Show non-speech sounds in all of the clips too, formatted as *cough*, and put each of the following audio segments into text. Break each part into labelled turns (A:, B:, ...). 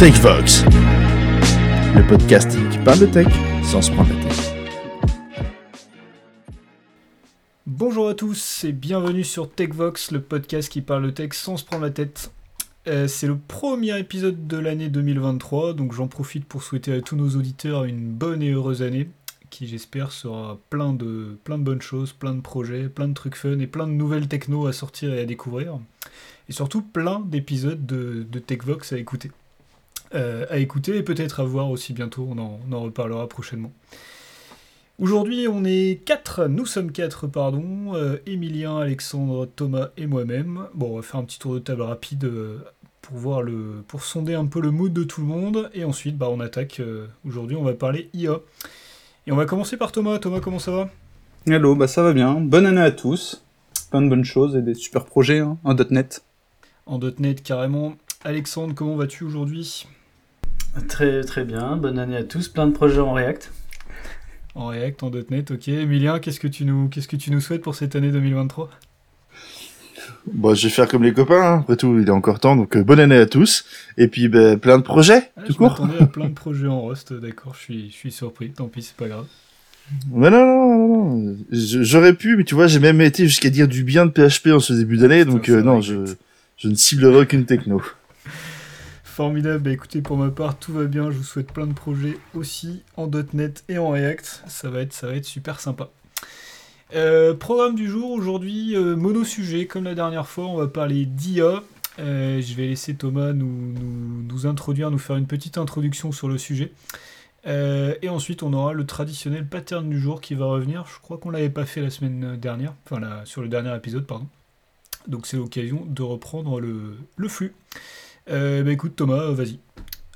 A: TechVox, le podcast qui parle de tech sans se prendre la tête.
B: Bonjour à tous et bienvenue sur TechVox, le podcast qui parle de tech sans se prendre la tête. Euh, c'est le premier épisode de l'année 2023, donc j'en profite pour souhaiter à tous nos auditeurs une bonne et heureuse année, qui j'espère sera plein de, plein de bonnes choses, plein de projets, plein de trucs fun et plein de nouvelles techno à sortir et à découvrir. Et surtout plein d'épisodes de, de TechVox à écouter. Euh, à écouter et peut-être à voir aussi bientôt, on en, on en reparlera prochainement. Aujourd'hui, on est quatre, nous sommes quatre, pardon, euh, Emilien, Alexandre, Thomas et moi-même. Bon, on va faire un petit tour de table rapide euh, pour voir le, pour sonder un peu le mood de tout le monde, et ensuite, bah, on attaque. euh, Aujourd'hui, on va parler IA. Et on va commencer par Thomas. Thomas, comment ça va?
C: Hello, bah ça va bien. Bonne année à tous. Plein de bonnes choses et des super projets hein, en .NET.
B: En .NET carrément. Alexandre, comment vas-tu aujourd'hui?
D: Très très bien, bonne année à tous, plein de projets en React.
B: En React, en .NET, ok. Emilien, qu'est-ce que tu nous, qu'est-ce que tu nous souhaites pour cette année 2023
A: Bon, je vais faire comme les copains, hein. après tout, il est encore temps, donc euh, bonne année à tous. Et puis, ben, plein de projets,
B: Ah,
A: tout
B: Je
A: court.
B: à plein de projets en Rust, d'accord, je suis, je suis surpris, tant pis, c'est pas grave.
A: Mais non, non, non, non. J'aurais pu, mais tu vois, j'ai même été jusqu'à dire du bien de PHP en ce début d'année, donc euh, non, je, je ne ciblerai aucune techno.
B: Formidable, bah écoutez, pour ma part, tout va bien, je vous souhaite plein de projets aussi en .NET et en React, ça va être, super sympa. Euh, programme du jour, aujourd'hui, euh, mono-sujet, comme la dernière fois, on va parler d'IA. Euh, je vais laisser Thomas nous, introduire, nous faire une petite introduction sur le sujet. Euh, et ensuite, on aura le traditionnel pattern du jour qui va revenir. Je crois qu'on l'avait pas fait la semaine dernière, enfin la- sur le dernier épisode, pardon. Donc c'est l'occasion de reprendre le flux. Euh, bah écoute Thomas, euh, vas-y.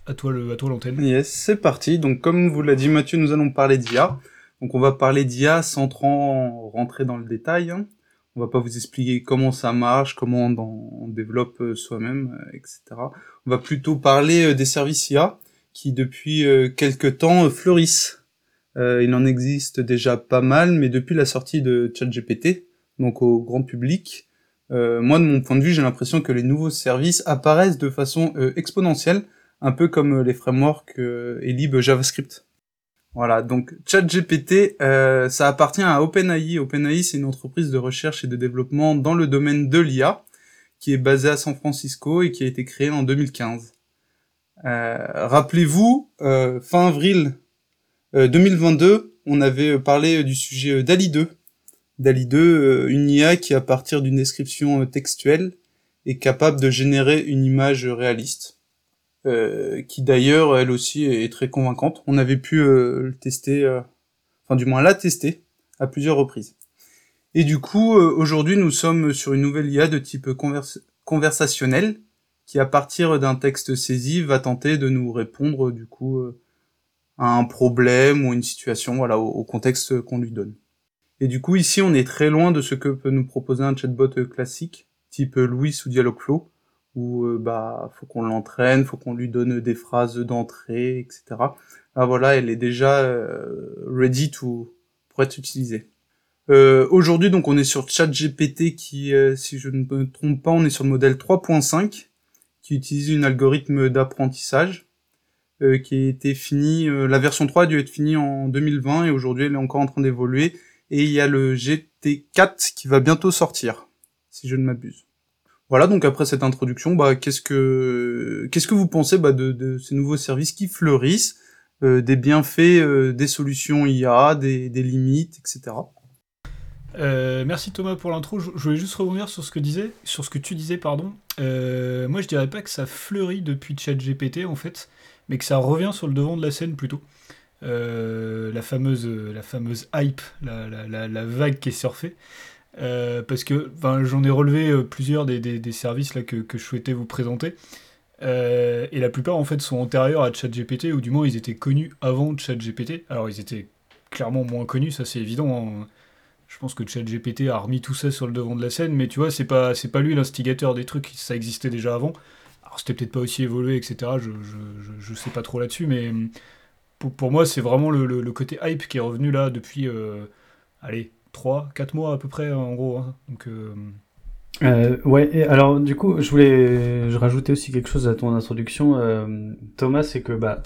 B: À toi à toi l'antenne.
C: Yes, c'est parti. Donc comme vous l'a dit Mathieu, nous allons parler d'IA. Donc on va parler d'IA sans rentrer dans le détail. hein. On va pas vous expliquer comment ça marche, comment on, développe euh, soi-même, euh, etc. On va plutôt parler des services IA qui depuis quelques temps fleurissent. Il en existe déjà pas mal, mais depuis la sortie de ChatGPT, donc au grand public, euh, moi de mon point de vue, j'ai l'impression que les nouveaux services apparaissent de façon euh, exponentielle, un peu comme euh, les frameworks et lib JavaScript. Voilà, donc ChatGPT, ça appartient à OpenAI. OpenAI, c'est une entreprise de recherche et de développement dans le domaine de l'IA, qui est basée à San Francisco et qui a été créée en 2015. Euh, Rappelez-vous, fin avril euh, 2022, on avait parlé du sujet DALI 2. DALI 2, euh, une IA qui, à partir d'une description euh, textuelle, est capable de générer une image réaliste, euh, qui d'ailleurs, elle aussi, est très convaincante. On avait pu le tester, enfin du moins la tester, à plusieurs reprises. Et du coup, aujourd'hui, nous sommes sur une nouvelle IA de type convers- conversationnel, qui, à partir d'un texte saisi, va tenter de nous répondre, du coup, à un problème ou une situation, voilà, au contexte qu'on lui donne. Et du coup, ici, on est très loin de ce que peut nous proposer un chatbot euh, classique, type euh, Louis ou Dialogflow, où euh, bah faut qu'on l'entraîne, faut qu'on lui donne des phrases d'entrée, etc. Ah voilà, elle est déjà ready to pour être utilisée. Euh, Aujourd'hui, donc, on est sur ChatGPT qui, si je ne me trompe pas, on est sur le modèle 3.5 qui utilise une algorithme d'apprentissage qui a été fini. la version 3 a dû être finie en 2020 et aujourd'hui, elle est encore en train d'évoluer. Et il y a le GT4 qui va bientôt sortir, si je ne m'abuse. Voilà, donc après cette introduction, bah, qu'est-ce que vous pensez bah, de, ces nouveaux services qui fleurissent, euh, des bienfaits, euh, des solutions IA, des, limites, etc.
B: Euh, merci Thomas pour l'intro. Je, voulais juste rebondir sur ce que sur ce que tu disais, pardon. Moi, je dirais pas que ça fleurit depuis ChatGPT en fait, mais que ça revient sur le devant de la scène plutôt. Euh, la fameuse, la fameuse hype, la, la, vague qui est surfée. Euh, parce que j'en ai relevé euh, plusieurs des, des, services là, que, que je souhaitais vous présenter. Et la plupart en fait sont antérieurs à ChatGPT, ou du moins ils étaient connus avant ChatGPT. Alors ils étaient clairement moins connus, ça c'est évident. hein. Je pense que ChatGPT a remis tout ça sur le devant de la scène, mais tu vois, c'est pas, pas lui l'instigateur des trucs, ça existait déjà avant. Alors c'était peut-être pas aussi évolué, etc. Je, je, je, je sais pas trop là-dessus, mais pour, moi, c'est vraiment le, côté hype qui est revenu là depuis, euh, allez, 3, 4 mois à peu près, en gros. hein. Donc, euh,
D: Euh, ouais, alors du coup, je voulais je rajouter aussi quelque chose à ton introduction, Thomas, c'est que bah,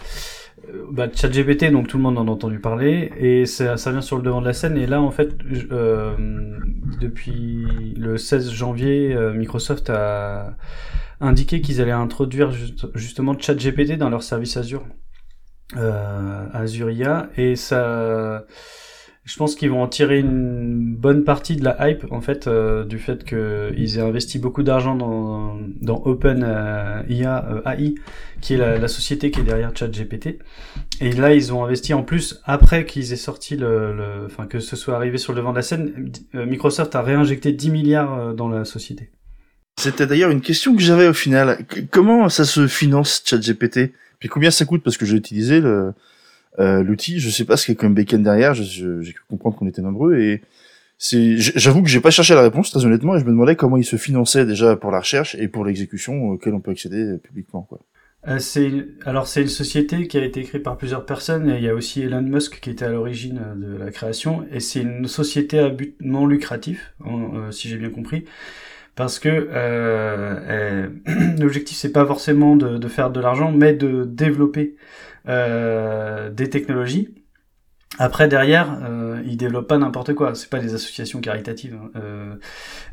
D: bah, ChatGPT, donc tout le monde en a entendu parler, et ça, ça vient sur le devant de la scène, et là en fait, depuis le 16 janvier, Microsoft a indiqué qu'ils allaient introduire justement ChatGPT dans leur service Azure, Azure IA, et ça je pense qu'ils vont en tirer une bonne partie de la hype en fait euh, du fait qu'ils aient investi beaucoup d'argent dans, dans Open euh, IA euh, AI qui est la, société qui est derrière ChatGPT et là ils ont investi en plus après qu'ils aient sorti le, enfin que ce soit arrivé sur le devant de la scène Microsoft a réinjecté 10 milliards dans la société.
A: C'était d'ailleurs une question que j'avais au final. comment ça se finance ChatGPT? Puis combien ça coûte parce que j'ai utilisé le euh, l'outil. Je sais pas ce qu'il y a comme backend derrière. J'ai cru comprendre qu'on était nombreux et c'est. J'avoue que j'ai pas cherché la réponse très honnêtement et je me demandais comment il se finançait déjà pour la recherche et pour l'exécution auquel on peut accéder publiquement quoi.
D: Euh, c'est alors c'est une société qui a été créée par plusieurs personnes et il y a aussi Elon Musk qui était à l'origine de la création et c'est une société à but non lucratif euh, si j'ai bien compris parce que euh, *clears throat* l'objectif c'est pas forcément de, faire de l'argent mais de développer euh, des technologies. Après derrière, euh, ils développent pas n'importe quoi. C'est pas des associations caritatives, hein. euh,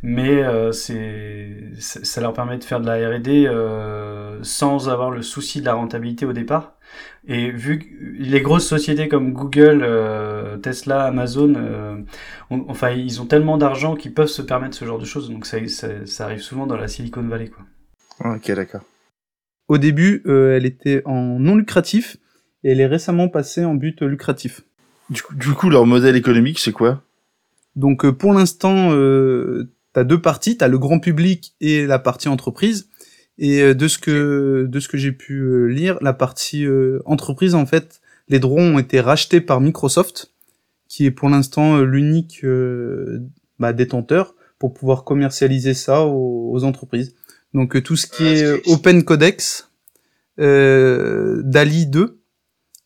D: mais euh, c'est ça leur permet de faire de la R&D euh, sans avoir le souci de la rentabilité au départ. Et vu que les grosses sociétés comme Google, euh, Tesla, Amazon, enfin ils ont tellement d'argent qu'ils peuvent se permettre ce genre de choses. Donc ça, ça, ça arrive souvent dans la Silicon Valley, quoi.
A: Ok, d'accord.
C: Au début, elle était en non lucratif et elle est récemment passée en but lucratif.
A: Du coup, du coup leur modèle économique, c'est quoi?
C: Donc euh, pour l'instant, euh, tu as deux parties, tu as le grand public et la partie entreprise. Et euh, de ce que de ce que j'ai pu euh, lire, la partie entreprise en fait, les droits ont été rachetés par Microsoft, qui est pour l'instant l'unique bah, détenteur pour pouvoir commercialiser ça aux, aux entreprises. Donc tout ce qui est Open Codex, DALI 2,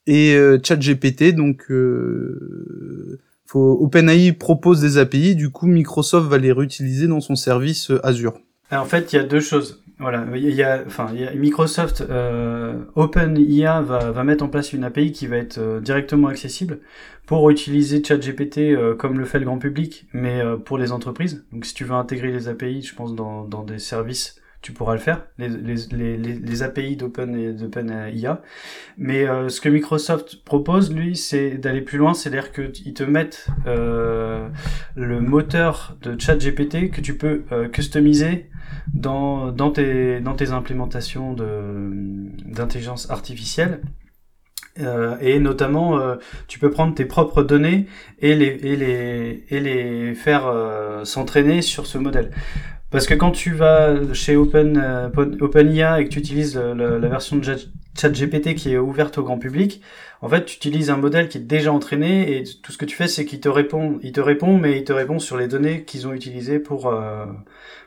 C: et euh, ChatGPT. Donc, euh, faut, OpenAI propose des API, du coup Microsoft va les réutiliser dans son service euh, Azure.
D: en fait, il y a deux choses. Voilà, il y a, enfin, Microsoft euh, OpenIA va, mettre en place une API qui va être directement accessible pour utiliser ChatGPT comme le fait le grand public, mais pour les entreprises. Donc, si tu veux intégrer les API, je pense dans des services tu pourras le faire, les, les, les, les API d'Open d'Open IA. Mais euh, ce que Microsoft propose, lui, c'est d'aller plus loin, c'est-à-dire qu'ils te mettent euh, le moteur de ChatGPT que tu peux euh, customiser dans, dans, tes, dans tes implémentations d'intelligence artificielle. Euh, et notamment, euh, tu peux prendre tes propres données et les, et les, et les faire euh, s'entraîner sur ce modèle. Parce que quand tu vas chez Open, euh, OpenIA et que tu utilises la, version de ChatGPT qui est ouverte au grand public, en fait, tu utilises un modèle qui est déjà entraîné et tout ce que tu fais, c'est qu'il te répond, il te répond, mais il te répond sur les données qu'ils ont utilisées pour euh,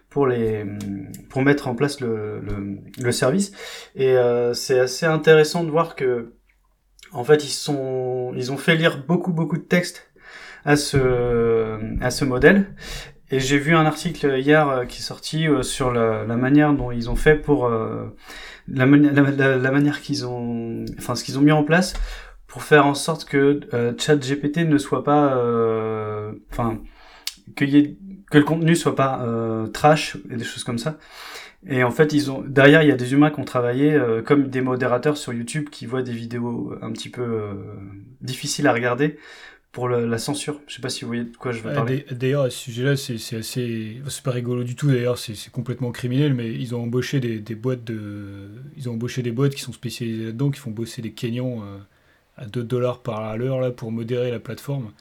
D: pour les pour mettre en place le le, le service. Et euh, c'est assez intéressant de voir que en fait, ils sont ils ont fait lire beaucoup beaucoup de textes à ce à ce modèle et j'ai vu un article hier euh, qui est sorti euh, sur la, manière dont ils ont fait pour euh, la, manière qu'ils ont, enfin ce qu'ils ont mis en place pour faire en sorte que euh, ChatGPT ne soit pas, enfin que, que le contenu soit pas trash et des choses comme ça. Et en fait, ils ont derrière, il y a des humains qui ont travaillé comme des modérateurs sur YouTube qui voient des vidéos un petit peu difficiles à regarder pour la censure. Je sais pas si vous voyez de quoi je veux parler.
B: D'ailleurs, à ce sujet-là, c'est assez. C'est pas rigolo du tout, d'ailleurs, c'est complètement criminel, mais ils ont embauché des, des, boîtes de. Ils ont embauché des boîtes qui sont spécialisées là-dedans, qui font bosser des Kenyans euh, à 2 dollars par l'heure là pour modérer la plateforme.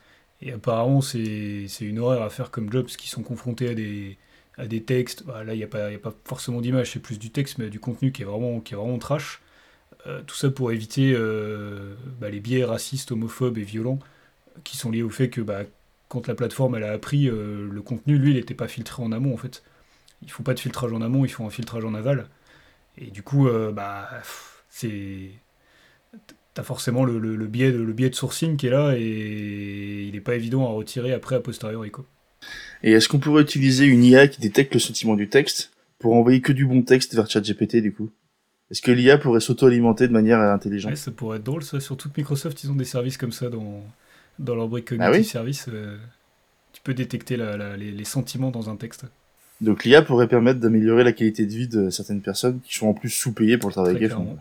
B: Et apparemment, c'est une horreur à faire comme job, parce qu'ils sont confrontés à des, à des textes. Bah, là, il n'y a, pas, a pas forcément d'image, c'est plus du texte, mais du contenu qui est vraiment, qui est vraiment trash. Euh, tout ça pour éviter euh, bah, les biais racistes, homophobes et violents qui sont liés au fait que bah, quand la plateforme elle a appris euh, le contenu, lui, il n'était pas filtré en amont en fait. Ils font pas de filtrage en amont, ils font un filtrage en aval. Et du coup, euh, bah, c'est t'as forcément le, le, biais de, le biais de sourcing qui est là et il n'est pas évident à retirer après a posteriori quoi.
A: Et est-ce qu'on pourrait utiliser une IA qui détecte le sentiment du texte pour envoyer que du bon texte vers ChatGPT du coup? Est-ce que l'IA pourrait s'auto-alimenter de manière intelligente?
B: Ouais, ça pourrait être drôle, ça. Surtout que Microsoft, ils ont des services comme ça dans, dans leur brique
A: Ah
B: Cognitive
A: oui
B: Service. euh, tu peux détecter la- la- les, les sentiments dans un texte.
A: Donc l'IA pourrait permettre d'améliorer la qualité de vie de certaines personnes qui sont en plus sous-payées pour le travail qu'elles font.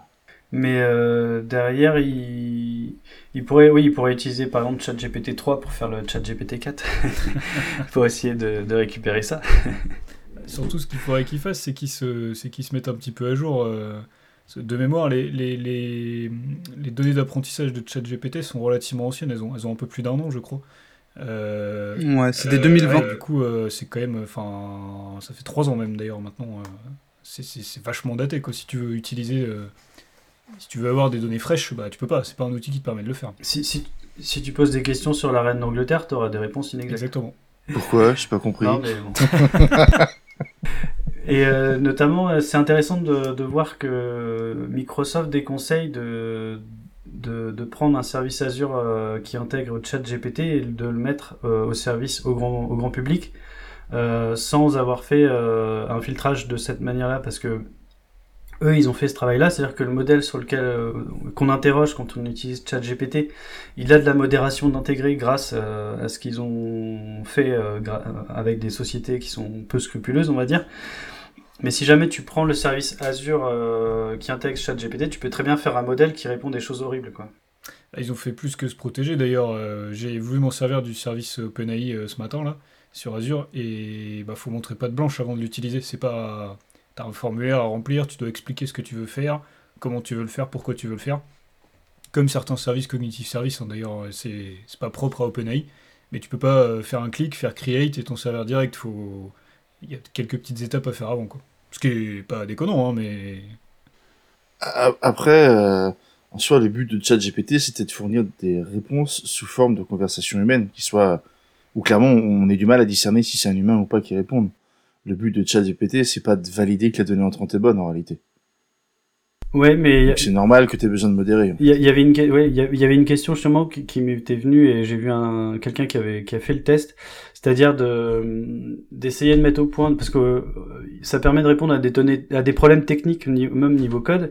D: Mais euh, derrière, il, il pourrait, oui, il pourrait utiliser par exemple ChatGPT 3 pour faire le ChatGPT 4 *laughs* pour essayer de, de récupérer ça.
B: Surtout, ce qu'il faudrait qu'ils fassent, c'est qu'ils se, c'est qu'ils se mettent un petit peu à jour. euh, de mémoire, les, les, les, les données d'apprentissage de ChatGPT sont relativement anciennes. Elles ont, elles ont un peu plus d'un an, je crois. Euh,
C: Ouais, c'était
B: euh,
C: 2020.
B: ouais, du coup, euh, c'est quand même. Enfin, ça fait trois ans même d'ailleurs maintenant. euh, c'est- c'est c'est vachement daté quoi. Si tu veux utiliser, euh, si tu veux avoir des données fraîches, bah tu peux pas. C'est pas un outil qui te permet de le faire.
D: Si, si, si tu poses des questions sur la reine d'Angleterre, tu auras des réponses inexactes.
B: Exactement.
A: Pourquoi? J'ai pas compris.
D: Non, mais bon. *laughs* Et euh, notamment, euh, c'est intéressant de, de voir que Microsoft déconseille de, de, de prendre un service Azure euh, qui intègre ChatGPT et de le mettre euh, au service au grand, au grand public euh, sans avoir fait euh, un filtrage de cette manière-là parce que eux, ils ont fait ce travail-là, c'est-à-dire que le modèle sur lequel euh, qu'on interroge quand on utilise ChatGPT, il a de la modération d'intégrer grâce euh, à ce qu'ils ont fait euh, gra- avec des sociétés qui sont peu scrupuleuses, on va dire. Mais si jamais tu prends le service Azure euh, qui intègre ChatGPT, tu peux très bien faire un modèle qui répond des choses horribles, quoi.
B: Ils ont fait plus que se protéger. D'ailleurs, euh, j'ai voulu m'en servir du service OpenAI euh, ce matin là sur Azure et bah faut montrer pas de blanche avant de l'utiliser. C'est pas un formulaire à remplir, tu dois expliquer ce que tu veux faire, comment tu veux le faire, pourquoi tu veux le faire. Comme certains services cognitive service, hein, d'ailleurs, euh, c'est pas propre à OpenAI, mais tu peux pas euh, faire un clic, faire create et ton serveur direct. Il y a quelques petites étapes à faire avant quoi. Ce qui est pas déconnant, hein, mais
A: Après, euh, en soi, le but de ChatGPT, c'était de fournir des réponses sous forme de conversation humaine, qui soit où clairement on ait du mal à discerner si c'est un humain ou pas qui réponde. Le but de ChatGPT, c'est pas de valider que la donnée entrante est bonne en réalité.
D: Ouais, mais
A: c'est normal que tu aies besoin de modérer.
D: Il y, avait une, ouais, il y avait une question justement qui, qui m'était venue et j'ai vu un quelqu'un qui avait qui a fait le test, c'est-à-dire de d'essayer de mettre au point parce que euh, ça permet de répondre à des données, à des problèmes techniques ni- même niveau code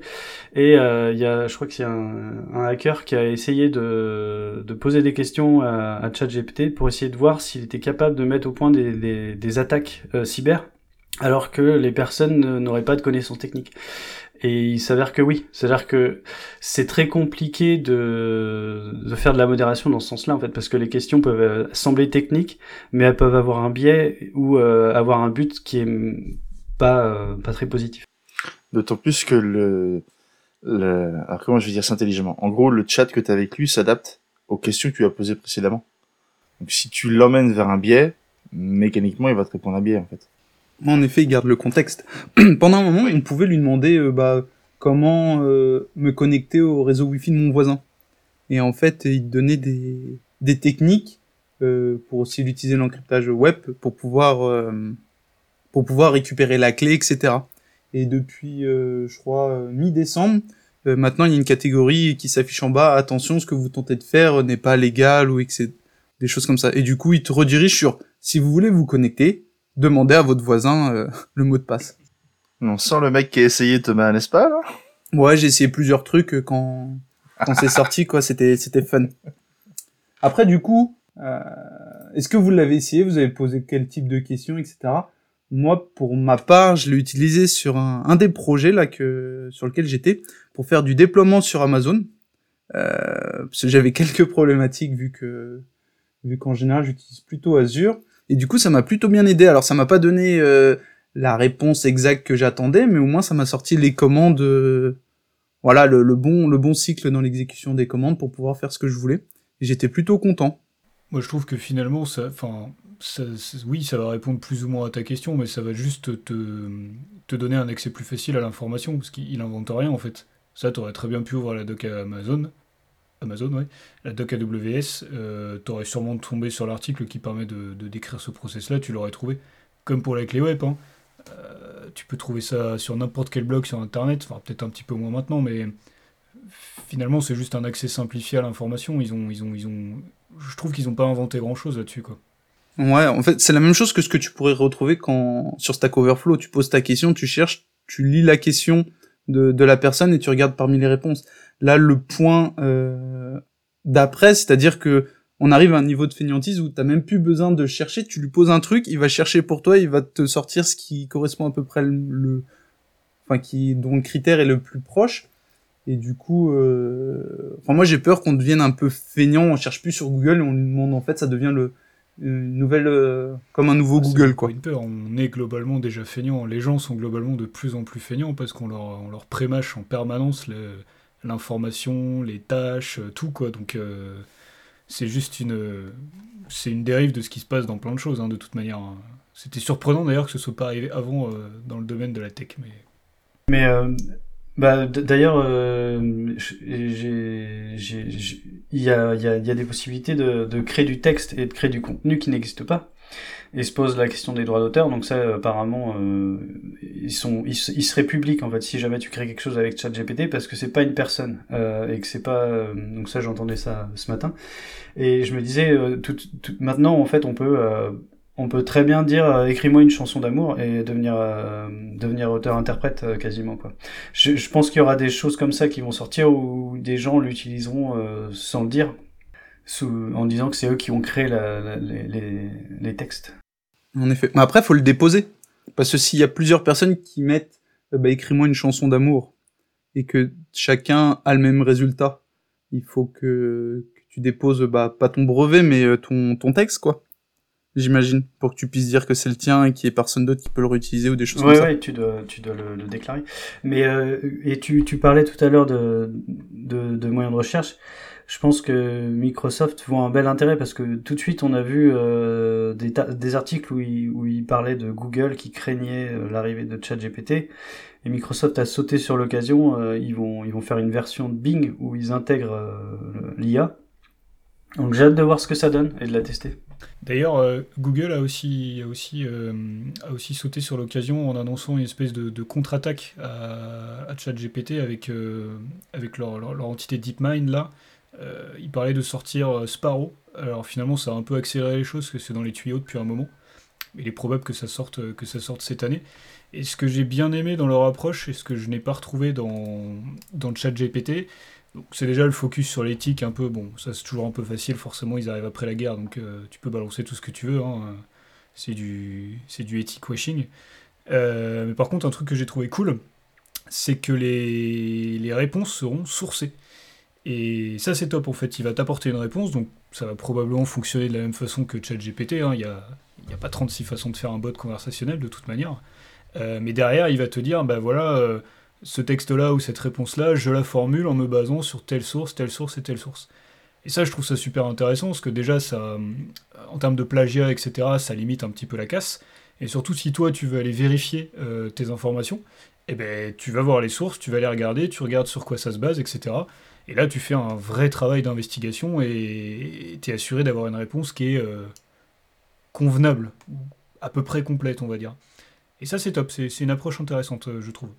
D: et euh, il y a je crois que c'est un, hacker qui a essayé de poser des questions à, à ChatGPT pour essayer de voir s'il était capable de mettre au point des des, attaques euh, cyber alors que les personnes n'auraient pas de connaissances techniques. Et il s'avère que oui, c'est-à-dire que c'est très compliqué de, de faire de la modération dans ce sens-là, en fait, parce que les questions peuvent euh, sembler techniques, mais elles peuvent avoir un biais ou euh, avoir un but qui est pas, euh, pas très positif.
A: D'autant plus que le, le... Alors comment je vais dire ça intelligemment? En gros, le chat que tu as avec lui s'adapte aux questions que tu as posées précédemment. Donc si tu l'emmènes vers un biais, mécaniquement, il va te répondre un biais en fait.
C: En effet, il garde le contexte. *clears throat* Pendant un moment, on pouvait lui demander euh, bah, comment euh, me connecter au réseau Wi-Fi de mon voisin. Et en fait, il donnait des, des techniques euh, pour aussi l'utiliser l'encryptage web pour pouvoir euh, pour pouvoir récupérer la clé, etc. Et depuis, euh, je crois, mi-décembre, maintenant il y a une catégorie qui s'affiche en bas. Attention, ce que vous tentez de faire n'est pas légal ou etc. Des choses comme ça. Et du coup, il te redirige sur si vous voulez vous connecter, demandez à votre voisin euh, *laughs* le mot de passe.
A: On sent le mec qui a essayé Thomas, n'est-ce pas là
C: Ouais, j'ai essayé plusieurs trucs euh, quand quand c'est sorti quoi, c'était c'était fun. Après du coup, euh, est-ce que vous l'avez essayé? Vous avez posé quel type de questions, etc. Moi, pour ma part, je l'ai utilisé sur un, un des projets là que sur lequel j'étais pour faire du déploiement sur Amazon. Euh, parce que j'avais *laughs* quelques problématiques vu que vu qu'en général j'utilise plutôt Azure et du coup ça m'a plutôt bien aidé. Alors ça m'a pas donné euh, la réponse exacte que j'attendais, mais au moins ça m'a sorti les commandes, euh, voilà le, bon le bon cycle dans l'exécution des commandes pour pouvoir faire ce que je voulais. Et j'étais plutôt content.
B: Moi, je trouve que finalement, enfin, oui, ça va répondre plus ou moins à ta question, mais ça va juste te, te donner un accès plus facile à l'information, parce qu'il il invente rien en fait. Ça, t'aurais très bien pu ouvrir la doc à Amazon, Amazon, la doc AWS, euh, t'aurais sûrement tombé sur l'article qui permet de, décrire ce process-là, tu l'aurais trouvé. Comme pour la clé web, hein. Euh, tu peux trouver ça sur n'importe quel blog sur Internet, enfin peut-être un petit peu moins maintenant, mais finalement c'est juste un accès simplifié à l'information. Ils ont, ils ont, ils ont, je trouve qu'ils n'ont pas inventé grand chose là-dessus quoi.
C: Ouais, en fait, c'est la même chose que ce que tu pourrais retrouver quand sur Stack Overflow, tu poses ta question, tu cherches, tu lis la question de la personne et tu regardes parmi les réponses. Là, le point euh, d'après, c'est-à-dire que on arrive à un niveau de fainéantise où t'as même plus besoin de chercher, tu lui poses un truc, il va chercher pour toi, il va te sortir ce qui correspond à peu près le, le enfin qui dont le critère est le plus proche. Et du coup, euh... enfin moi j'ai peur qu'on devienne un peu feignant, on cherche plus sur Google et on lui demande en fait ça devient le une nouvelle euh, comme un nouveau Google quoi.
B: Une peur, on est globalement déjà feignant. Les gens sont globalement de plus en plus feignants parce qu'on leur on leur prémâche en permanence l'information, les tâches, euh, tout quoi. Donc euh, c'est juste une c'est une dérive de ce qui se passe dans plein de choses hein, de toute manière. hein. C'était surprenant d'ailleurs que ce soit pas arrivé avant euh, dans le domaine de la tech, mais
D: Mais bah, d'ailleurs, il y a, y, y a des possibilités de, de créer du texte et de créer du contenu qui n'existe pas. Et se pose la question des droits d'auteur. Donc ça, apparemment, euh, ils sont, ils, se- ils seraient publics en fait si jamais tu crées quelque chose avec ChatGPT parce que c'est pas une personne euh, et que c'est pas. euh, donc ça, j'entendais ça ce matin. Et je me disais, euh, maintenant en fait, on peut on peut très bien dire écris-moi une chanson d'amour et devenir devenir auteur-interprète quasiment quoi. Je, pense qu'il y aura des choses comme ça qui vont sortir où des gens l'utiliseront sans le dire, en disant que c'est eux qui ont créé les textes.
C: En effet. Mais après, faut le déposer. Parce que s'il y a plusieurs personnes qui mettent, euh, bah, écris-moi une chanson d'amour, et que chacun a le même résultat, il faut que, que tu déposes, bah, pas ton brevet, mais euh, ton, ton texte, quoi. J'imagine. Pour que tu puisses dire que c'est le tien et qu'il y ait personne d'autre qui peut le réutiliser ou des choses
D: Ouais,
C: comme ça.
D: ouais, tu dois, tu dois le, le déclarer. Mais euh, et tu, tu parlais tout à l'heure de, de, de moyens de recherche. Je pense que Microsoft voit un bel intérêt parce que tout de suite on a vu euh, des, articles où il, où il parlait de Google qui craignait euh, l'arrivée de ChatGPT et Microsoft a sauté sur l'occasion. euh, ils vont ils vont faire une version de Bing où ils intègrent l'IA. Donc j'ai hâte de voir ce que ça donne et de la tester.
B: D'ailleurs, Google a aussi, a, aussi, a aussi sauté sur l'occasion en annonçant une espèce de, contre-attaque à, ChatGPT avec, avec leur, leur, leur entité DeepMind là. Euh, ils parlaient de sortir euh, Sparrow. Alors finalement, ça a un peu accéléré les choses parce que c'est dans les tuyaux depuis un moment. Il est probable que ça sorte, que ça sorte cette année. Et ce que j'ai bien aimé dans leur approche et ce que je n'ai pas retrouvé dans, dans ChatGPT, donc c'est déjà le focus sur l'éthique un peu, bon, ça c'est toujours un peu facile, forcément ils arrivent après la guerre, donc euh, tu peux balancer tout ce que tu veux, hein, euh, c'est du, du ethic washing. Euh, mais par contre, un truc que j'ai trouvé cool, c'est que les, les réponses seront sourcées. Et ça c'est top en fait, il va t'apporter une réponse, donc ça va probablement fonctionner de la même façon que ChatGPT, hein, il n'y a, y a pas 36 façons de faire un bot conversationnel de toute manière. Euh, mais derrière, il va te dire, bah voilà, euh, ce texte-là ou cette réponse-là, je la formule en me basant sur telle source, telle source et telle source. Et ça, je trouve ça super intéressant, parce que déjà, ça, euh, en termes de plagiat, etc., ça limite un petit peu la casse. Et surtout, si toi, tu veux aller vérifier tes informations, eh ben, tu vas voir les sources, tu vas les regarder, tu regardes sur quoi ça se base, etc. Et là, tu fais un vrai travail d'investigation et tu es assuré d'avoir une réponse qui est euh, convenable, à peu près complète, on va dire. Et ça, c'est top, c'est une approche intéressante, euh, je trouve.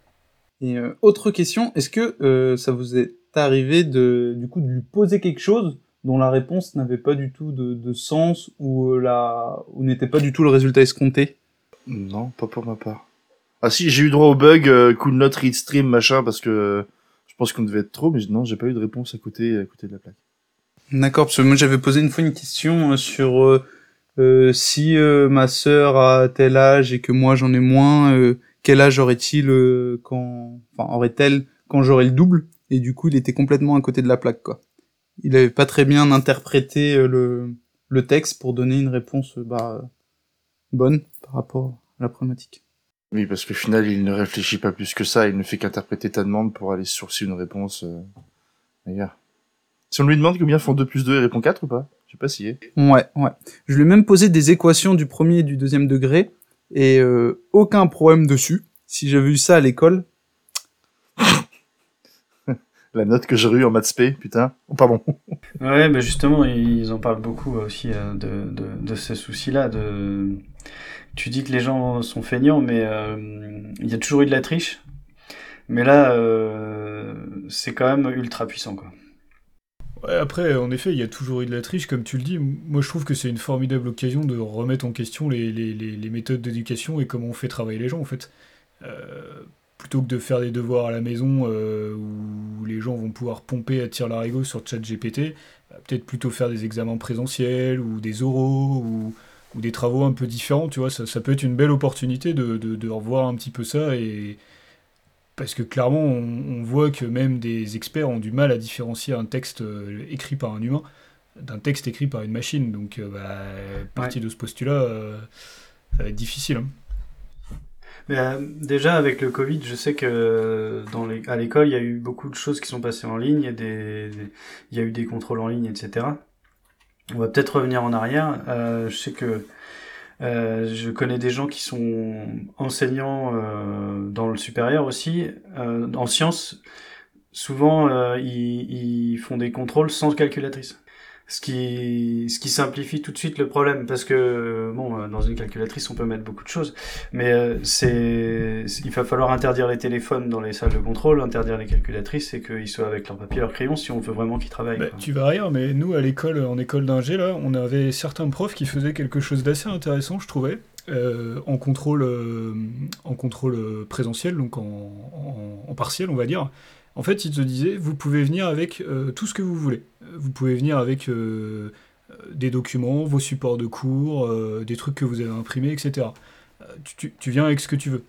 C: Et euh, autre question, est-ce que euh, ça vous est arrivé de, du coup, de lui poser quelque chose dont la réponse n'avait pas du tout de, de sens ou, euh, la... ou n'était pas du tout le résultat escompté?
A: Non, pas pour ma part. Ah si, j'ai eu droit au bug, euh, could not read stream, machin, parce que euh, pense qu'on devait être trop, mais non, j'ai pas eu de réponse à côté, à côté de la plaque.
C: D'accord, parce que moi j'avais posé une fois une question euh, sur euh, euh, si euh, ma sœur a tel âge et que moi j'en ai moins, quel âge aurait-il quand, enfin aurait-elle quand j'aurai le double? Et du coup, il était complètement à côté de la plaque, quoi. Il avait pas très bien interprété le le texte pour donner une réponse bah, bonne par rapport à la problématique.
A: Oui, parce qu'au final, il ne réfléchit pas plus que ça, il ne fait qu'interpréter ta demande pour aller sourcer une réponse euh, ailleurs. Si on lui demande combien font 2 plus 2, il répond 4 ou pas J'ai pas scié.
C: Ouais, ouais. Je lui ai même posé des équations du premier et du deuxième degré et euh, aucun problème dessus. Si j'avais eu ça à l'école, *laughs*
A: La note que j'aurais eue en maths spé, putain. Oh, pardon. *laughs*
D: Ouais, bah justement, ils en parlent beaucoup aussi euh, de, de, de ce souci-là. De... Tu dis que les gens sont feignants, mais euh, il y a toujours eu de la triche. Mais là, euh, c'est quand même ultra puissant, quoi.
B: Après, en effet, il y a toujours eu de la triche, comme tu le dis. Moi, je trouve que c'est une formidable occasion de remettre en question les, méthodes d'éducation et comment on fait travailler les gens, en fait. Euh, plutôt que de faire des devoirs à la maison où les gens vont pouvoir pomper à tir larigot sur ChatGPT, bah, peut-être plutôt faire des examens présentiels ou des oraux ou, ou, des travaux un peu différents, tu vois. Ça, ça peut être une belle opportunité de, de, de revoir un petit peu ça et parce que clairement, on, voit que même des experts ont du mal à différencier un texte euh, écrit par un humain d'un texte écrit par une machine. Donc, euh, bah, partie ouais. de ce postulat, euh, ça va être difficile. Hein.
D: Mais, euh, déjà, avec le Covid, je sais que dans les, à l'école, il y a eu beaucoup de choses qui sont passées en ligne, il y a, des, des il y a eu des contrôles en ligne, etc. On va peut-être revenir en arrière. je sais que euh, je connais des gens qui sont enseignants euh, dans le supérieur aussi, euh, en sciences. Souvent, euh, ils, ils, font des contrôles sans calculatrice. Ce qui, ce qui simplifie tout de suite le problème, parce que bon, dans une calculatrice, on peut mettre beaucoup de choses, mais euh, c'est, il va falloir interdire les téléphones dans les salles de contrôle, interdire les calculatrices, et qu'ils soient avec leur papier, leur crayon, si on veut vraiment qu'ils travaillent.
B: Bah, tu vas rire, mais nous à l'école, en école d'ingé, là, on avait certains profs qui faisaient quelque chose d'assez intéressant, je trouvais. Euh, en contrôle, euh, en contrôle présentiel, donc en, en, en partiel, on va dire. En fait, ils te disaient, vous pouvez venir avec euh, tout ce que vous voulez. Vous pouvez venir avec euh, des documents, vos supports de cours, euh, des trucs que vous avez imprimés, etc. Tu, viens avec ce que tu veux.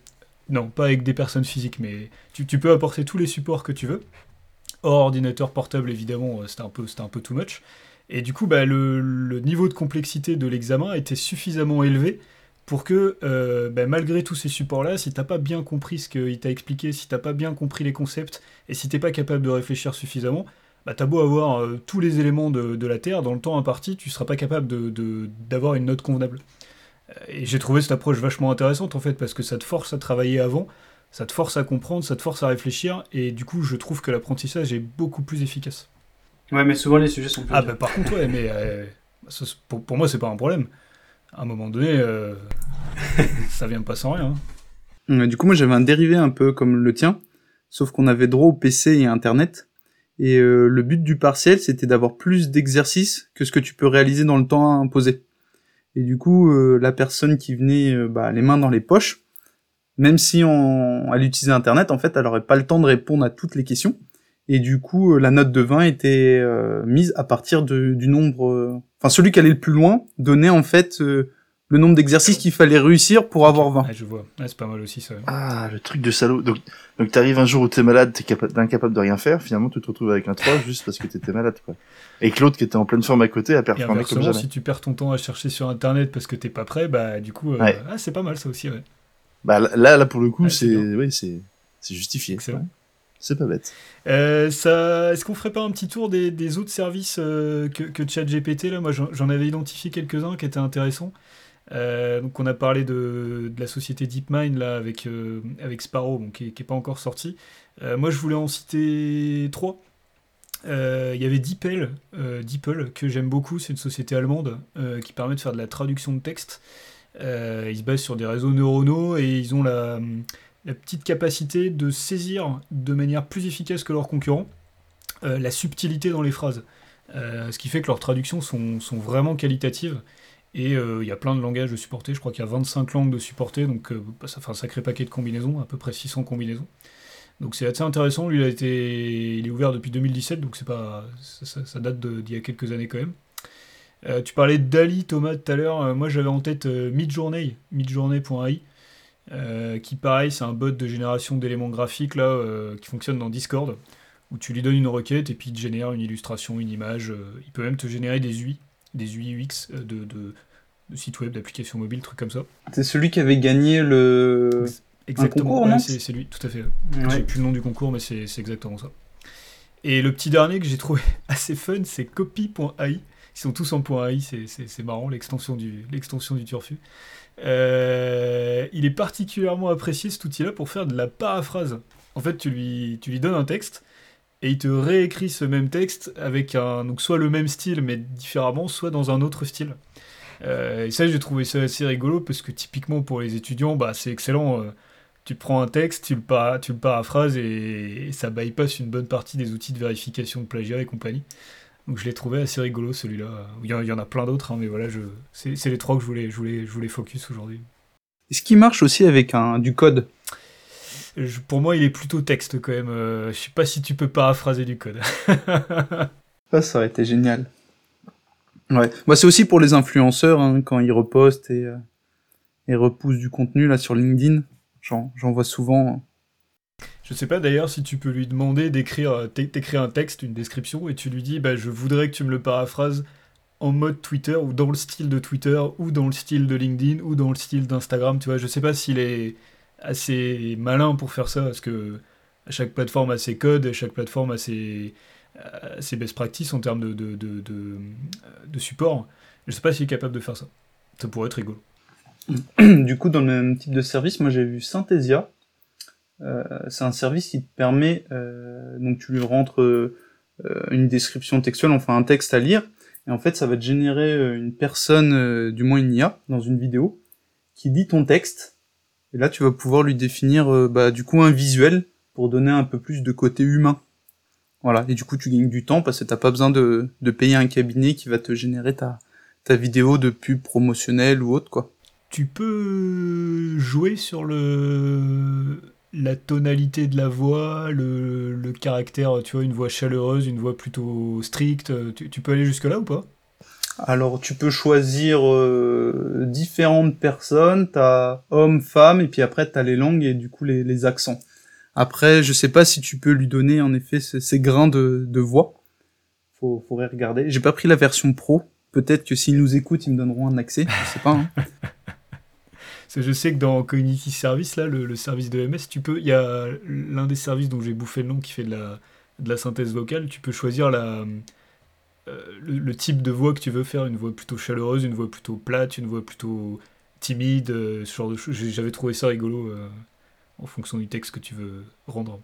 B: Non, pas avec des personnes physiques, mais tu, peux apporter tous les supports que tu veux. Hors ordinateur portable, évidemment, c'était un, peu, un too much. Et du coup, bah, le niveau de complexité de l'examen était suffisamment élevé pour que, euh, ben, malgré tous ces supports-là, si t'as pas bien compris ce qu'il t'a expliqué, si t'as pas bien compris les concepts, et si t'es pas capable de réfléchir suffisamment, bah, t'as beau avoir euh, tous les éléments de, de, la Terre, dans le temps imparti, tu seras pas capable d'avoir de, de, une note convenable. Et j'ai trouvé cette approche vachement intéressante, en fait, parce que ça te force à travailler avant, ça te force à comprendre, ça te force à réfléchir, et du coup, je trouve que l'apprentissage est beaucoup plus efficace.
D: Ouais, mais souvent les sujets sont plus...
B: Ah bah par contre, ouais, mais euh, ça, pour, pour moi, c'est pas un problème à un moment donné, euh, *laughs* ça vient pas sans rien.
C: Du coup, moi, j'avais un dérivé un peu comme le tien, sauf qu'on avait droit au PC et Internet. Et euh, le but du partiel, c'était d'avoir plus d'exercices que ce que tu peux réaliser dans le temps imposé. Et du coup, euh, la personne qui venait euh, bah, les mains dans les poches, même si on, elle utilisait Internet, en fait, elle aurait pas le temps de répondre à toutes les questions. Et du coup, euh, la note de 20 était euh, mise à partir de, du nombre... Euh, enfin, celui qui allait le plus loin donnait en fait le nombre d'exercices qu'il fallait réussir pour avoir 20.
B: Ouais, je vois. Ouais, c'est pas mal aussi, ça.
A: Ah, le truc de salaud. Donc, donc t'arrives un jour où t'es malade, t'es incapable de rien faire, finalement tu te retrouves avec un 3 *laughs* juste parce que t'étais malade, quoi. Et que l'autre qui était en pleine forme à côté a performé comme jamais.
B: si tu perds ton temps à chercher sur internet parce que t'es pas prêt, bah du coup, euh, ouais. ah, c'est pas mal ça aussi, ouais.
A: Bah là, là pour le coup, ouais, c'est oui, c'est justifié.
B: Excellent.
A: C'est pas bête.
B: Euh. Est-ce qu'on ferait pas un petit tour des, autres services euh, que, ChatGPT là? Moi, j'en avais identifié quelques-uns qui étaient intéressants. Euh, donc, on a parlé de, la société DeepMind là avec avec Sparrow, bon, qui, qui est pas encore sorti. Moi, je voulais en citer trois. Il y avait DeepL, DeepL que j'aime beaucoup. C'est une société allemande qui permet de faire de la traduction de texte. ils se basent sur des réseaux neuronaux et ils ont la la petite capacité de saisir de manière plus efficace que leurs concurrents euh, la subtilité dans les phrases. Euh, ce qui fait que leurs traductions sont, vraiment qualitatives. Et il euh, y a plein de langages de supporter, je crois qu'il y a 25 langues de supporter, donc bah, ça fait un sacré paquet de combinaisons, à peu près 600 combinaisons. Donc c'est assez intéressant, lui il, a été, il est ouvert depuis 2017, donc c'est pas, ça, date d'il y a quelques années quand même. Tu parlais Dali, Thomas, tout à l'heure. moi, j'avais en tête euh, Midjourney, midjourney.ai, euh, qui pareil c'est un bot de génération d'éléments graphiques là euh, qui fonctionne dans Discord où tu lui donnes une requête et puis il te génère une illustration, une image. Euh, il peut même te générer des UI, des UI UX de, de, de sites web, d'applications mobiles, trucs comme ça.
C: C'est celui qui avait gagné le
B: exactement,
C: concours,
B: ouais, c'est lui, tout à fait. Ouais. J'ai plus le nom du concours, mais c'est exactement ça. Et le petit dernier que j'ai trouvé *laughs* assez fun, c'est copy.ai. Ils sont tous en .ai, c'est marrant, l'extension du, du turfu. Euh, il est particulièrement apprécié cet outil-là pour faire de la paraphrase. En fait, tu lui, tu lui donnes un texte et il te réécrit ce même texte avec un, donc soit le même style mais différemment, soit dans un autre style. Euh, et ça, j'ai trouvé ça assez rigolo parce que typiquement pour les étudiants, bah, c'est excellent. Euh, tu prends un texte, tu le, tu le paraphrases et, et, ça bypass une bonne partie des outils de vérification de plagiat et compagnie. Donc je l'ai trouvé assez rigolo celui-là. Il y, en- a plein d'autres, hein, mais voilà, je... c'est les trois que je voulais, je voulais, je voulais focus aujourd'hui.
C: Est-ce qu'il marche aussi avec un, du code
B: Je- Pour moi, il est plutôt texte quand même. euh, je sais pas si tu peux paraphraser du code. *laughs*
C: Ça, ça aurait été génial. Ouais. Bah, c'est aussi pour les influenceurs, hein, quand ils repostent et, euh, et repoussent du contenu là sur LinkedIn. J'en, j'en vois souvent.
B: Je sais pas d'ailleurs si tu peux lui demander d'écrire euh, un texte, une description, et tu lui dis bah, je voudrais que tu me le paraphrases en mode Twitter ou dans le style de Twitter ou dans le style de LinkedIn ou dans le style d'Instagram. Tu vois, je sais pas s'il est assez malin pour faire ça parce que chaque plateforme a ses codes, chaque plateforme a ses, euh, ses best practices en termes de, de, de, de, support. Je sais pas s'il est capable de faire ça. Ça pourrait être rigolo. *clears throat*
C: du coup, dans le même type de service, moi j'ai vu Synthesia. Euh, c'est un service qui te permet, euh, donc tu lui rentres euh, une description textuelle, enfin un texte à lire, et en fait ça va te générer une personne, du moins une IA, dans une vidéo, qui lit ton texte, et là tu vas pouvoir lui définir bah, du coup un visuel pour donner un peu plus de côté humain. Voilà, et du coup tu gagnes du temps parce que t'as pas besoin de, de payer un cabinet qui va te générer ta, ta vidéo de pub promotionnelle ou autre quoi.
B: Tu peux jouer sur le la tonalité de la voix, le, le caractère, tu vois, une voix chaleureuse, une voix plutôt stricte. Tu, tu peux aller jusque là ou pas?
C: Alors tu peux choisir euh, différentes personnes, t'as homme, femme, et puis après t'as les langues et du coup les, les accents. Après, je sais pas si tu peux lui donner en effet ces, ces grains de, de voix. Faut, faudrait regarder. J'ai pas pris la version pro. Peut-être que s'ils nous écoutent, ils me donneront un accès. Je sais pas. Hein. *laughs*
B: Je sais que dans Community Service, là, le, service de MS, tu peux, il y a l'un des services dont j'ai bouffé le nom qui fait de la, de la synthèse vocale. Tu peux choisir la, euh, le, type de voix que tu veux faire, une voix plutôt chaleureuse, une voix plutôt plate, une voix plutôt timide, euh, ce genre de choses. J'avais trouvé ça rigolo euh, en fonction du texte que tu veux rendre.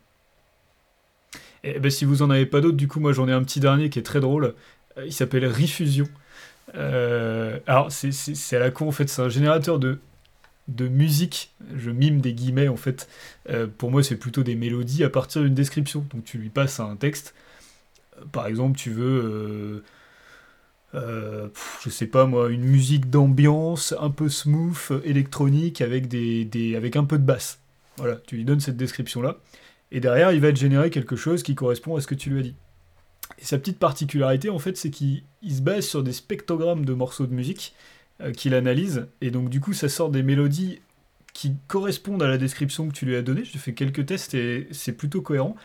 B: Et ben, si vous en avez pas d'autres, du coup, moi j'en ai un petit dernier qui est très drôle. Il s'appelle Rifusion. Alors, c'est à la con en fait, c'est un générateur de de musique, je mime des guillemets en fait, Euh, pour moi c'est plutôt des mélodies à partir d'une description. Donc tu lui passes un texte, Euh, par exemple tu veux, euh, je sais pas moi, une musique d'ambiance un peu smooth, électronique avec, des, des- avec un peu de basse. Voilà, tu lui donnes cette description là, et derrière il va te générer quelque chose qui correspond à ce que tu lui as dit. Et sa petite particularité en fait c'est qu'il il se base sur des spectrogrammes de morceaux de musique euh, qu'il analyse. Et donc, du coup, ça sort des mélodies qui correspondent à la description que tu lui as donnée. J'ai fait quelques tests et c'est plutôt cohérent.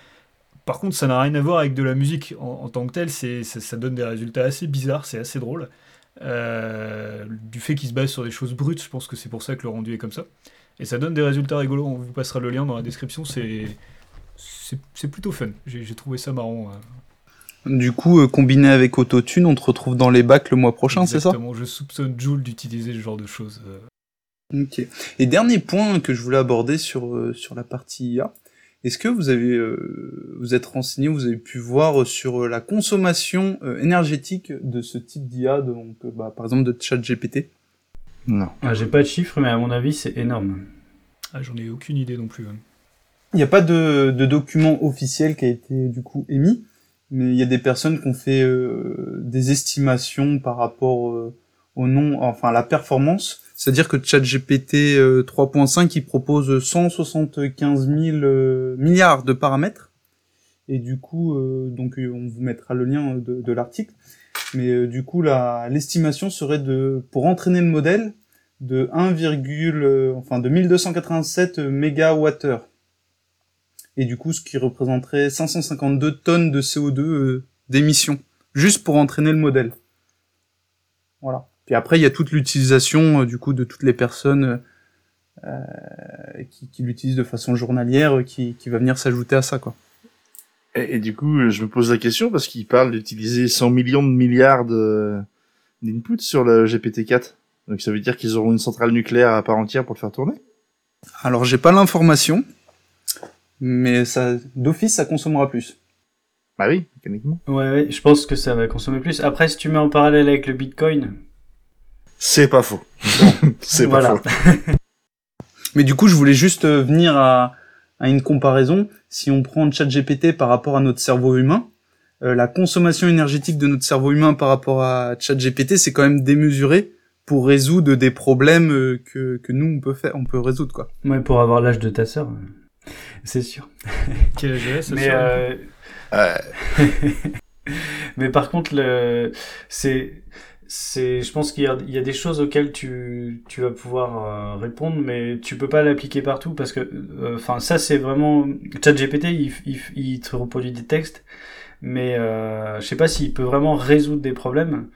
B: Par contre, ça n'a rien à voir avec de la musique en, tant que telle. C'est, ça, donne des résultats assez bizarres, c'est assez drôle. Euh, du fait qu'il se base sur des choses brutes, je pense que c'est pour ça que le rendu est comme ça. Et ça donne des résultats rigolos. On vous passera le lien dans la description. C'est, c'est, plutôt fun. J'ai, j'ai trouvé ça marrant. euh.
C: Du coup, euh, combiné avec Autotune, on te retrouve dans les bacs le mois prochain, c'est ça?
B: Exactement. Je soupçonne Joule d'utiliser ce genre de choses. euh.
C: Ok. Et dernier point que je voulais aborder sur euh, sur la partie IA. Est-ce que vous avez euh, vous êtes renseigné, vous avez pu voir sur euh, la consommation euh, énergétique de ce type d'IA, donc euh, bah, par exemple de ChatGPT?
A: Non.
D: Ah, J'ai pas de chiffres, mais à mon avis, c'est énorme.
B: Ah, j'en ai aucune idée non plus. hein.
C: Il n'y a pas de, de document officiel qui a été du coup émis, mais il y a des personnes qui ont fait euh, des estimations par rapport euh, au nom, enfin à la performance. C'est-à-dire que ChatGPT euh, 3.5 il propose 175 000 euh, milliards de paramètres. Et du coup, euh, donc euh, on vous mettra le lien de, l'article. Mais euh, du coup, l'estimation serait de pour entraîner le modèle de 1, euh, enfin de 1287 mégawattheures et du coup ce qui représenterait 552 tonnes de CO2 euh, d'émissions, juste pour entraîner le modèle. Voilà. Puis après, il y a toute l'utilisation euh, du coup de toutes les personnes euh, qui, qui l'utilisent de façon journalière, euh, qui, qui va venir s'ajouter à ça, quoi.
A: Et, et du coup, je me pose la question parce qu'il parle d'utiliser 100 millions de milliards d'inputs sur le GPT-4. Donc ça veut dire qu'ils auront une centrale nucléaire à part entière pour le faire tourner?
C: Alors, j'ai pas l'information, mais ça, d'office, ça consommera plus.
A: Bah oui, mécaniquement.
D: Ouais, ouais, je pense que ça va consommer plus. Après, si tu mets en parallèle avec le Bitcoin,
A: C'est pas faux. *laughs* C'est pas faux. *laughs*
C: Mais du coup, je voulais juste euh, venir à, à une comparaison. Si on prend ChatGPT par rapport à notre cerveau humain, euh, la consommation énergétique de notre cerveau humain par rapport à ChatGPT, c'est quand même démesuré pour résoudre des problèmes euh, que, que nous on peut faire, on peut résoudre quoi.
D: Ouais, pour avoir l'âge de ta sœur, c'est sûr. *laughs*
B: Quel
D: euh,
A: Ouais. *laughs*
D: Mais par contre, le, c'est, c'est, je pense qu'il y a, il y a des choses auxquelles tu, tu vas pouvoir euh, répondre, mais tu peux pas l'appliquer partout parce que, euh, enfin, ça c'est vraiment, ChatGPT, il, il, il te reproduit des textes, mais euh, je sais pas s'il peut vraiment résoudre des problèmes.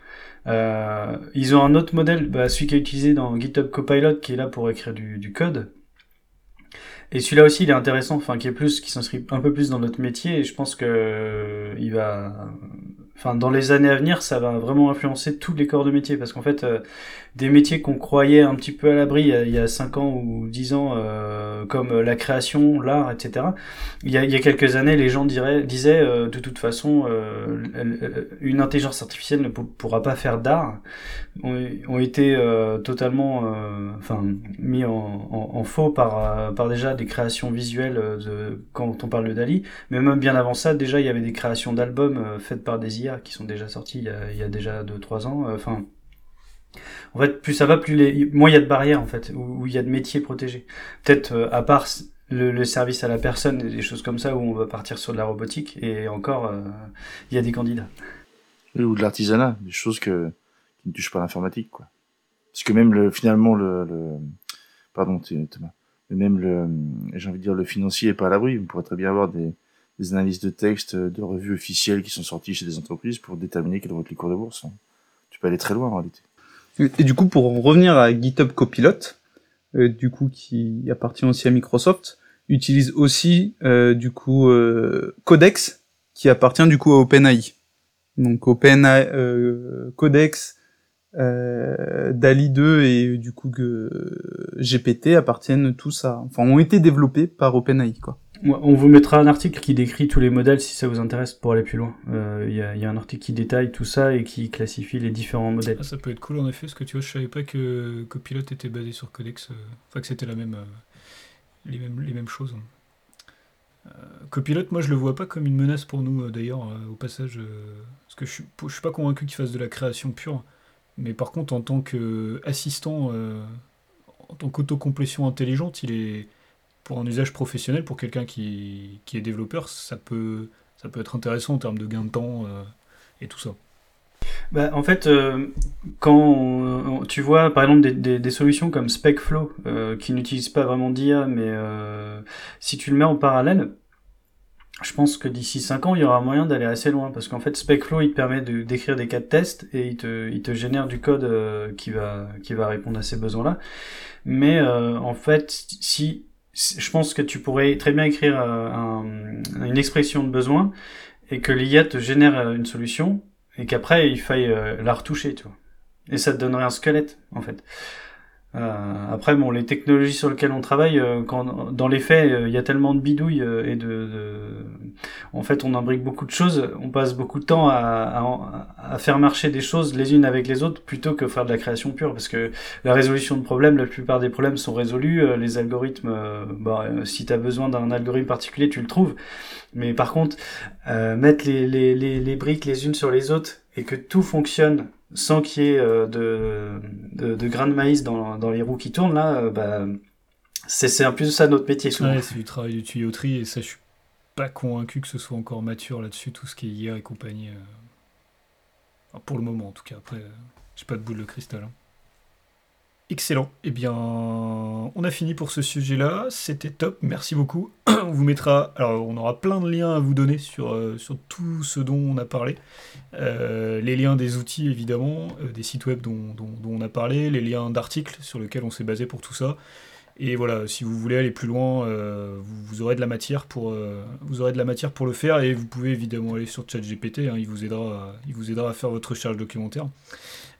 D: Euh, ils ont un autre modèle, bah, celui qui est utilisé dans GitHub Copilot, qui est là pour écrire du, du code. Et celui-là aussi, il est intéressant, enfin, qui est plus, qui s'inscrit un peu plus dans notre métier, et je pense que euh, il va, enfin, dans les années à venir, ça va vraiment influencer tous les corps de métier, parce qu'en fait, euh, des métiers qu'on croyait un petit peu à l'abri il y a- il y a 5 ans ou 10 ans, euh, comme euh, la création, l'art, etc. Il y a, il y a quelques années, les gens diraient, disaient, euh, de toute façon, euh, l- une intelligence artificielle ne pour- pourra pas faire d'art, ont, ont été euh, totalement, euh, enfin, mis en, en, faux par, euh, par déjà des créations visuelles euh, de, quand on parle de Dali, mais même bien avant ça, déjà il y avait des créations d'albums euh, faites par des IA qui sont déjà sortis il y a, il y a déjà 2-3 ans. euh, Enfin, en fait, plus ça va, plus les, moins il y a de barrières en fait, où, il y a de métiers protégés. Peut-être euh, à part le, service à la personne et des choses comme ça où on va partir sur de la robotique et encore euh, il y a des candidats.
A: Ou de l'artisanat, des choses que, qui ne touchent pas l'informatique, quoi. Parce que même le, finalement, le, pardon, Thomas, même le, j'ai envie de dire, le financier est pas à l'abri. On pourrait très bien avoir des, analyses de texte, de revues officielles qui sont sorties chez des entreprises pour déterminer quels vont être les cours de bourse. hein. Tu peux aller très loin, en réalité.
C: Et, du coup, pour en revenir à GitHub Copilot, euh, du coup, qui appartient aussi à Microsoft, utilise aussi, euh, du coup, euh, Codex, qui appartient du coup à OpenAI. Donc OpenAI, euh, Codex, DALI 2 et du coup GPT appartiennent tous à, enfin, ont été développés par OpenAI, quoi.
D: On vous mettra un article qui décrit tous les modèles si ça vous intéresse pour aller plus loin. Euh, Il y, a, il y a un article qui détaille tout ça et qui classifie les différents modèles.
B: Ah, ça peut être cool en effet, parce que tu vois, je savais pas que Copilot était basé sur Codex, euh, enfin que c'était euh, les mêmes, choses. Euh, Copilot, moi je le vois pas comme une menace pour nous euh, d'ailleurs, euh, au passage, euh, parce que je suis, je suis pas convaincu qu'il fasse de la création pure, mais par contre en tant qu'assistant, euh, en tant qu'autocomplétion intelligente, il est pour un usage professionnel, pour quelqu'un qui, qui est développeur, ça peut, ça peut être intéressant en termes de gain de temps euh, et tout ça.
D: Bah, en fait, euh, quand tu vois par exemple des, solutions comme SpecFlow euh, qui n'utilisent pas vraiment d'IA, mais si tu le mets en parallèle, je pense que d'ici 5 ans, il y aura moyen d'aller assez loin parce qu'en fait, SpecFlow il te permet d'écrire des cas de test et il te, il te génère du code qui va qui va répondre à ces besoins-là. Mais en fait, si- je pense que tu pourrais très bien écrire euh, un- une expression de besoin et que l'IA te génère euh, une solution et qu'après il faille euh, la retoucher, tu vois. Et ça te donnerait un squelette, en fait. Euh, après, bon, les technologies sur lesquelles on travaille, euh, quand, dans les faits, euh, il y a tellement de bidouilles et de, En fait, on imbrique beaucoup de choses, on passe beaucoup de temps à, faire marcher des choses les unes avec les autres plutôt que faire de la création pure, parce que la résolution de problèmes, la plupart des problèmes sont résolus, les algorithmes, bah, si tu as besoin d'un algorithme particulier, tu le trouves. Mais par contre, mettre les briques les unes sur les autres et que tout fonctionne sans qu'il y ait euh, de, grains de maïs dans, les roues qui tournent, là, euh, bah, c'est un peu ça notre métier.
B: Ouais, c'est du travail de tuyauterie et ça, je suis pas convaincu que ce soit encore mature là-dessus, tout ce qui est IA et compagnie. euh. Pour le moment, en tout cas. Après, j'ai pas de boule de cristal. hein. Excellent. Eh bien, on a fini pour ce sujet-là. C'était top. Merci beaucoup. *clears throat* on vous mettra. Alors, on aura plein de liens à vous donner sur, euh, tout ce dont on a parlé. Euh, les liens des outils, évidemment, euh, des sites web dont, on a parlé, les liens d'articles sur lesquels on s'est basé pour tout ça. Et voilà, si vous voulez aller plus loin, vous, aurez de la matière pour le faire et vous pouvez évidemment aller sur ChatGPT, hein, il vous aidera, il vous aidera à faire votre recherche documentaire.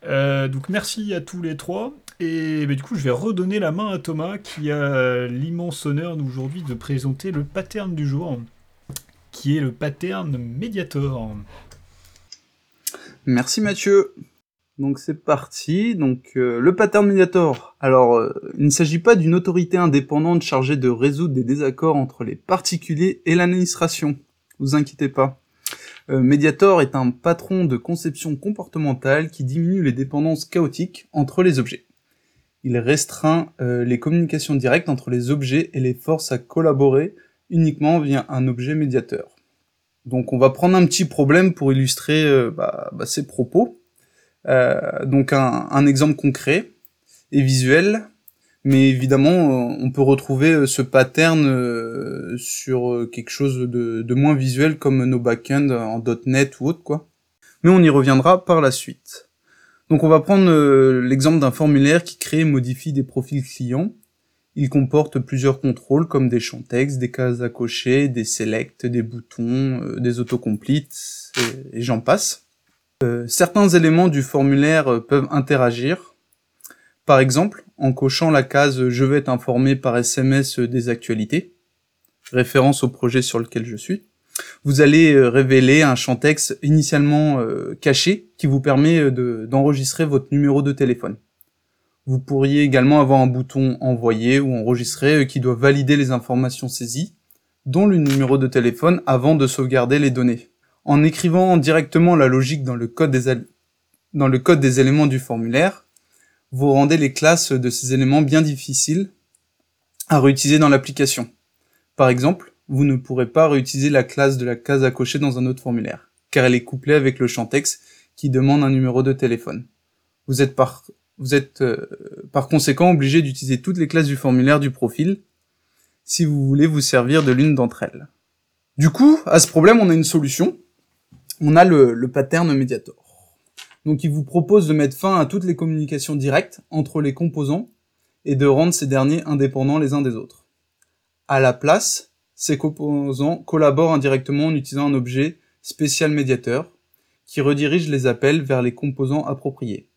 B: Euh, donc merci à tous les trois et bah, du coup je vais redonner la main à Thomas qui a l'immense honneur aujourd'hui de présenter le pattern du jour, qui est le pattern Mediator.
C: Merci Mathieu. Donc c'est parti. Donc euh, le pattern mediator. Alors euh, il ne s'agit pas d'une autorité indépendante chargée de résoudre des désaccords entre les particuliers et l'administration. Vous inquiétez pas. Euh, Mediator est un patron de conception comportementale qui diminue les dépendances chaotiques entre les objets. Il restreint euh, les communications directes entre les objets et les force à collaborer uniquement via un objet médiateur. Donc on va prendre un petit problème pour illustrer euh, bah, bah, ces propos. donc un exemple concret et visuel mais évidemment, euh, on peut retrouver euh, ce pattern euh, sur quelque chose de, moins visuel comme nos backends en .NET ou autre, quoi. Mais on y reviendra par la suite. Donc on va prendre l'exemple d'un formulaire qui crée et modifie des profils clients. Il comporte plusieurs contrôles comme des champs texte, des cases à cocher, des selects, des boutons, des autocompletes, et, et j'en passe. certains éléments du formulaire peuvent interagir, par exemple, en cochant la case Je vais être informé par SMS des actualités, référence au projet sur lequel je suis, vous allez euh, révéler un champ texte initialement euh, caché qui vous permet euh, d'enregistrer votre numéro de téléphone. Vous pourriez également avoir un bouton envoyer ou enregistrer qui doit valider les informations saisies, dont le numéro de téléphone avant de sauvegarder les données. En écrivant directement la logique dans le code des, dans le code des éléments du formulaire, vous rendez les classes de ces éléments bien difficiles à réutiliser dans l'application. Par exemple, vous ne pourrez pas réutiliser la classe de la case à cocher dans un autre formulaire, car elle est couplée avec le champ texte qui demande un numéro de téléphone. Vous êtes par, euh, conséquent obligé d'utiliser toutes les classes du formulaire du profil si vous voulez vous servir de l'une d'entre elles. Du coup, à ce problème, on a une solution. On a le, le pattern Mediator. Donc il vous propose de mettre fin à toutes les communications directes entre les composants et de rendre ces derniers indépendants les uns des autres. À la place, ces composants collaborent indirectement en utilisant un objet spécial médiateur qui redirige les appels vers les composants appropriés.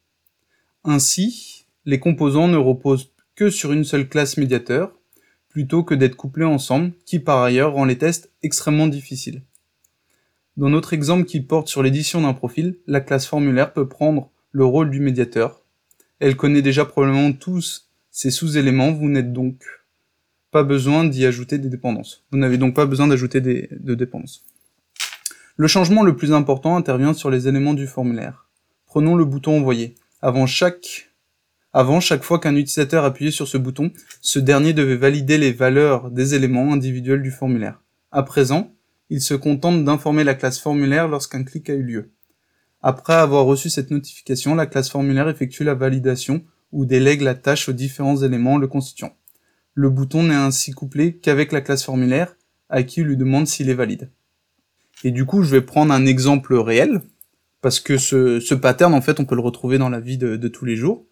C: Ainsi, les composants ne reposent que sur une seule classe médiateur, plutôt que d'être couplés ensemble, qui par ailleurs rend les tests extrêmement difficiles. Dans notre exemple qui porte sur l'édition d'un profil, la classe formulaire peut prendre le rôle du médiateur. Elle connaît déjà probablement tous ces sous-éléments, vous n'êtes donc pas besoin d'y ajouter des dépendances. Vous n'avez donc pas besoin d'ajouter de dépendances. Le changement le plus important intervient sur les éléments du formulaire. Prenons le bouton envoyer. Avant chaque, avant chaque fois qu'un utilisateur appuyait sur ce bouton, ce dernier devait valider les valeurs des éléments individuels du formulaire. À présent, il se contente d'informer la classe formulaire lorsqu'un clic a eu lieu. Après avoir reçu cette notification, la classe formulaire effectue la validation ou délègue la tâche aux différents éléments le constituant. Le bouton n'est ainsi couplé qu'avec la classe formulaire, à qui il lui demande s'il est valide. Et du coup, je vais prendre un exemple réel, parce que ce, pattern, en fait, on peut le retrouver dans la vie de, tous les jours.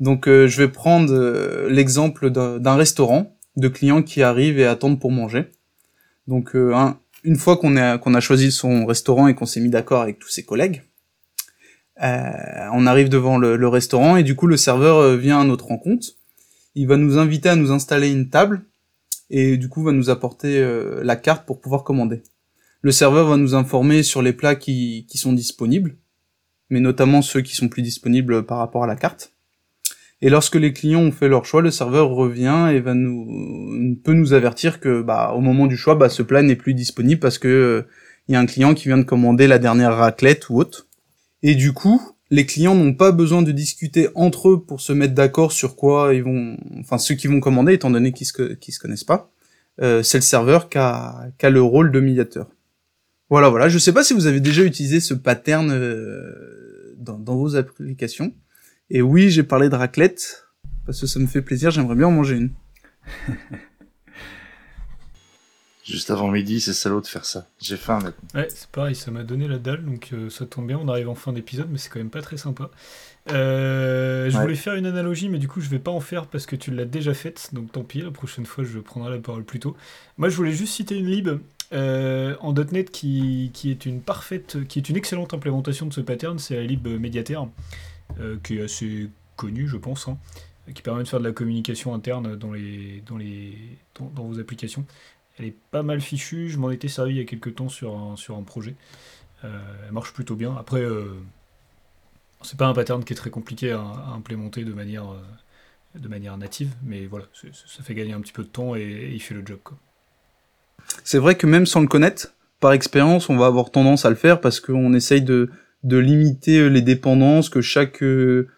C: Donc, euh, je vais prendre euh, l'exemple d'un restaurant, de clients qui arrivent et attendent pour manger. Donc, euh, un, une fois qu'on a, choisi son restaurant et qu'on s'est mis d'accord avec tous ses collègues, euh, on arrive devant le, restaurant et du coup le serveur euh, vient à notre rencontre. Il va nous inviter à nous installer une table et du coup va nous apporter euh, la carte pour pouvoir commander. Le serveur va nous informer sur les plats qui sont disponibles, mais notamment ceux qui sont plus disponibles par rapport à la carte. Et lorsque les clients ont fait leur choix, le serveur revient et va nous peut nous avertir que bah au moment du choix, bah ce plat n'est plus disponible parce que il y a un client qui vient de commander la dernière raclette ou autre. Et du coup, les clients n'ont pas besoin de discuter entre eux pour se mettre d'accord sur quoi ils vont, enfin ceux qui vont commander, étant donné qu'ils se, se connaissent pas. Euh, c'est le serveur qui a, a, le rôle de médiateur. Voilà, voilà. Je sais pas si vous avez déjà utilisé ce pattern euh, dans, dans vos applications. Et oui, j'ai parlé de raclette, parce que ça me fait plaisir, j'aimerais bien en manger une. *laughs*
A: Juste avant midi, c'est salaud de faire ça. J'ai faim maintenant.
B: Ouais, c'est pareil, ça m'a donné la dalle, donc euh, ça tombe bien, on arrive en fin d'épisode, mais c'est quand même pas très sympa. Euh, je voulais faire une analogie, mais du coup, je vais pas en faire parce que tu l'as déjà faite, donc tant pis, la prochaine fois, je prendrai la parole plus tôt. Moi, je voulais juste citer une lib euh, en .NET qui, qui, est une parfaite, qui est une excellente implémentation de ce pattern, c'est la lib Mediator. Euh, qui est assez connu, je pense, hein, qui permet de faire de la communication interne dans, les, dans, les, dans, vos applications. Elle est pas mal fichue, je m'en étais servi il y a quelques temps sur un, sur un projet. Euh, elle marche plutôt bien. Après, euh, c'est pas un pattern qui est très compliqué à, implémenter de manière, de manière native, mais voilà, ça fait gagner un petit peu de temps et, il fait le job.
C: C'est vrai que même sans le connaître, par expérience, on va avoir tendance à le faire parce qu'on essaye de, de limiter les dépendances, que chaque euh,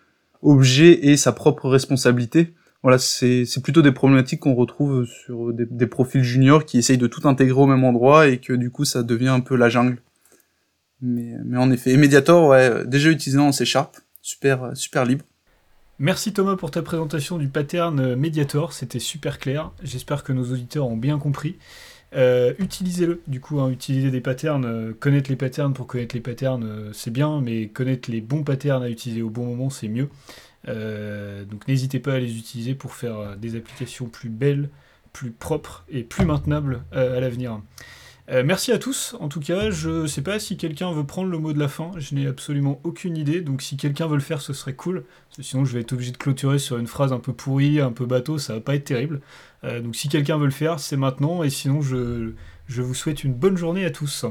C: objet ait sa propre responsabilité. Voilà, c'est plutôt des problématiques qu'on retrouve sur des, profils juniors qui essayent de tout intégrer au même endroit et que du coup ça devient un peu la jungle. Mais, mais en effet, Mediator, ouais, déjà utilisé en C Sharp, super, super libre.
B: Merci Thomas pour ta présentation du pattern Mediator, c'était super clair. J'espère que nos auditeurs ont bien compris. Euh, utilisez-le, du coup, hein, utiliser des patterns, euh, connaître les patterns pour connaître les patterns, euh, c'est bien, mais connaître les bons patterns à utiliser au bon moment, c'est mieux. donc n'hésitez pas à les utiliser pour faire des applications plus belles, plus propres et plus maintenables à l'avenir. Merci à tous. En tout cas, je sais pas si quelqu'un veut prendre le mot de la fin. Je n'ai absolument aucune idée. Donc, si quelqu'un veut le faire, ce serait cool. sinon, je vais être obligé de clôturer sur une phrase un peu pourrie, un peu bateau. Ça va pas être terrible. Euh, donc, si quelqu'un veut le faire, c'est maintenant. Et sinon, je, je vous souhaite une bonne journée à tous.